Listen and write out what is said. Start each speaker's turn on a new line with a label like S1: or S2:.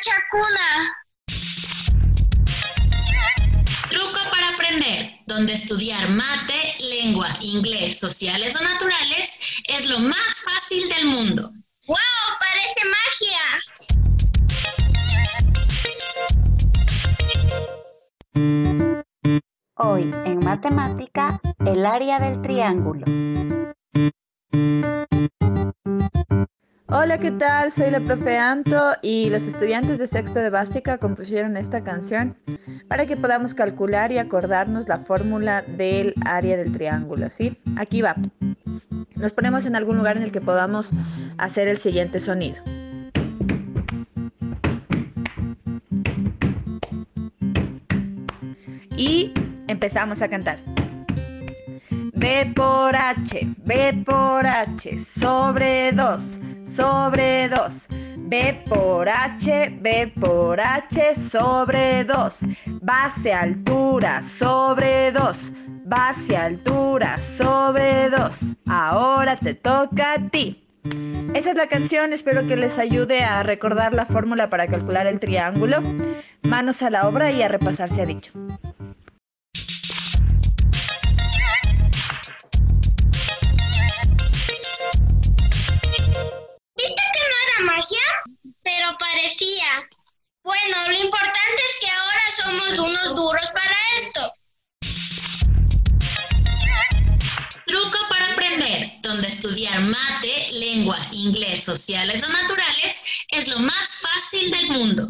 S1: Chacuna. Truco para aprender, donde estudiar mate, lengua, inglés, sociales o naturales es lo más fácil del mundo.
S2: ¡Wow! Parece
S3: magia. Hoy en matemática, el área del triángulo.
S4: Hola, ¿qué tal? Soy la profe Anto y los estudiantes de sexto de básica compusieron esta canción para que podamos calcular y acordarnos la fórmula del área del triángulo, ¿sí? Aquí va. Nos ponemos en algún lugar en el que podamos hacer el siguiente sonido. Y empezamos a cantar. B por H, B por H, sobre 2 sobre 2. B por H, B por H sobre 2. Base altura sobre 2. Base altura sobre 2. Ahora te toca a ti. Esa es la canción, espero que les ayude a recordar la fórmula para calcular el triángulo. Manos a la obra y a repasar se ha dicho.
S2: Pero parecía. Bueno, lo importante es que ahora somos unos duros para esto.
S1: Truco para aprender, donde estudiar mate, lengua, inglés, sociales o naturales es lo más fácil del mundo.